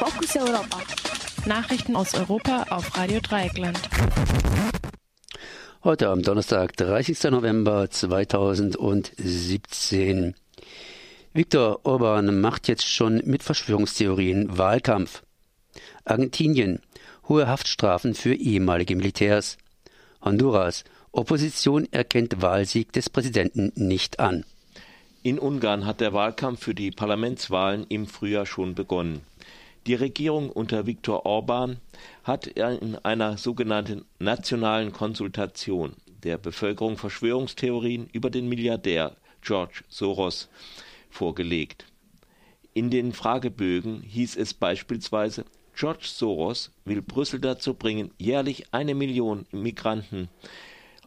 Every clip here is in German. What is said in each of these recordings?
Fokus Europa. Nachrichten aus Europa auf Radio Dreieckland. Heute am Donnerstag, 30. November 2017. Viktor Orban macht jetzt schon mit Verschwörungstheorien Wahlkampf. Argentinien. Hohe Haftstrafen für ehemalige Militärs. Honduras. Opposition erkennt Wahlsieg des Präsidenten nicht an. In Ungarn hat der Wahlkampf für die Parlamentswahlen im Frühjahr schon begonnen. Die Regierung unter Viktor Orban hat in einer sogenannten nationalen Konsultation der Bevölkerung Verschwörungstheorien über den Milliardär George Soros vorgelegt. In den Fragebögen hieß es beispielsweise, George Soros will Brüssel dazu bringen, jährlich eine Million Migranten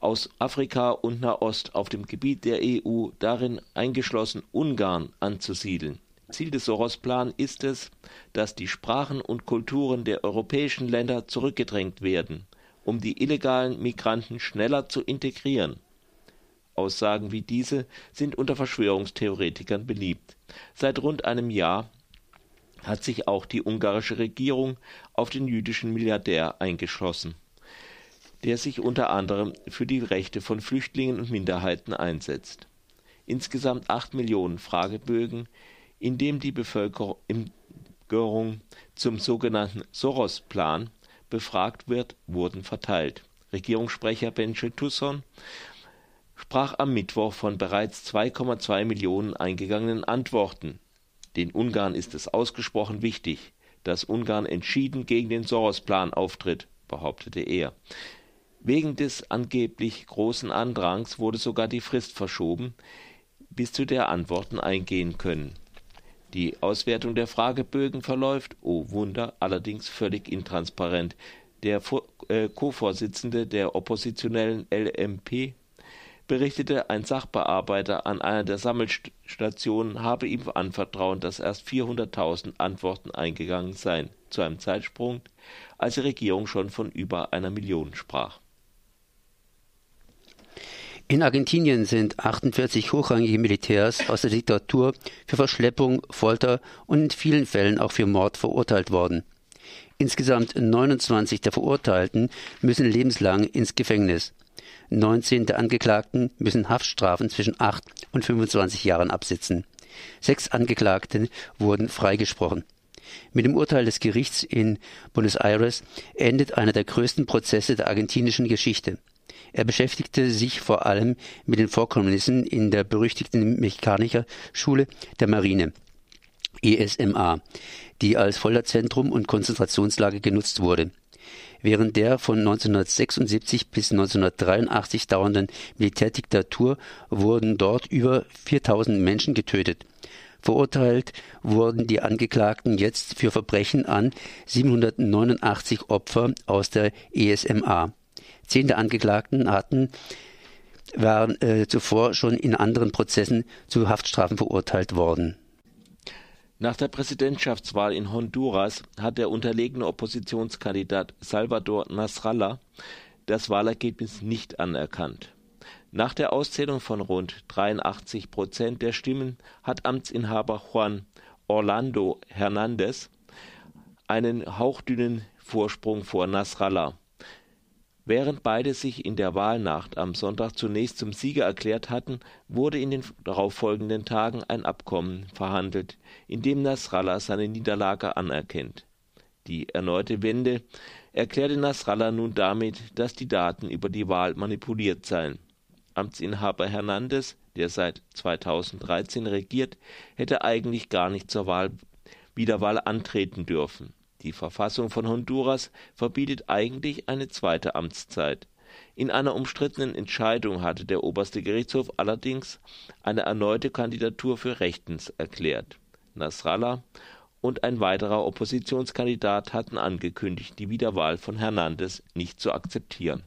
aus Afrika und Nahost auf dem Gebiet der EU, darin eingeschlossen Ungarn, anzusiedeln. Ziel des Soros-Plan ist es, dass die Sprachen und Kulturen der europäischen Länder zurückgedrängt werden, um die illegalen Migranten schneller zu integrieren. Aussagen wie diese sind unter Verschwörungstheoretikern beliebt. Seit rund einem Jahr hat sich auch die ungarische Regierung auf den jüdischen Milliardär eingeschlossen der sich unter anderem für die Rechte von Flüchtlingen und Minderheiten einsetzt. Insgesamt acht Millionen Fragebögen, in dem die Bevölkerung zum sogenannten Soros-Plan befragt wird, wurden verteilt. Regierungssprecher Benchel Tusson sprach am Mittwoch von bereits 2,2 Millionen eingegangenen Antworten. Den Ungarn ist es ausgesprochen wichtig, dass Ungarn entschieden gegen den Soros-Plan auftritt, behauptete er. Wegen des angeblich großen Andrangs wurde sogar die Frist verschoben, bis zu der Antworten eingehen können. Die Auswertung der Fragebögen verläuft, oh Wunder, allerdings völlig intransparent. Der äh, Co-Vorsitzende der oppositionellen LMP berichtete, ein Sachbearbeiter an einer der Sammelstationen habe ihm anvertraut, dass erst 400.000 Antworten eingegangen seien, zu einem Zeitsprung, als die Regierung schon von über einer Million sprach. In Argentinien sind 48 hochrangige Militärs aus der Diktatur für Verschleppung, Folter und in vielen Fällen auch für Mord verurteilt worden. Insgesamt 29 der Verurteilten müssen lebenslang ins Gefängnis. 19 der Angeklagten müssen Haftstrafen zwischen 8 und 25 Jahren absitzen. Sechs Angeklagte wurden freigesprochen. Mit dem Urteil des Gerichts in Buenos Aires endet einer der größten Prozesse der argentinischen Geschichte. Er beschäftigte sich vor allem mit den Vorkommnissen in der berüchtigten Mechanikerschule der Marine ESMA, die als Folterzentrum und Konzentrationslager genutzt wurde. Während der von 1976 bis 1983 dauernden Militärdiktatur wurden dort über 4000 Menschen getötet. Verurteilt wurden die Angeklagten jetzt für Verbrechen an 789 Opfer aus der ESMA. Zehn der Angeklagten hatten waren äh, zuvor schon in anderen Prozessen zu Haftstrafen verurteilt worden. Nach der Präsidentschaftswahl in Honduras hat der unterlegene Oppositionskandidat Salvador Nasrallah das Wahlergebnis nicht anerkannt. Nach der Auszählung von rund 83 Prozent der Stimmen hat Amtsinhaber Juan Orlando Hernandez einen hauchdünnen Vorsprung vor Nasrallah. Während beide sich in der Wahlnacht am Sonntag zunächst zum Sieger erklärt hatten, wurde in den darauffolgenden Tagen ein Abkommen verhandelt, in dem Nasrallah seine Niederlage anerkennt. Die erneute Wende erklärte Nasrallah nun damit, dass die Daten über die Wahl manipuliert seien. Amtsinhaber Hernandez, der seit 2013 regiert, hätte eigentlich gar nicht zur Wahl Wiederwahl antreten dürfen die Verfassung von Honduras verbietet eigentlich eine zweite Amtszeit. In einer umstrittenen Entscheidung hatte der oberste Gerichtshof allerdings eine erneute Kandidatur für rechtens erklärt. Nasrallah und ein weiterer Oppositionskandidat hatten angekündigt, die Wiederwahl von Hernandez nicht zu akzeptieren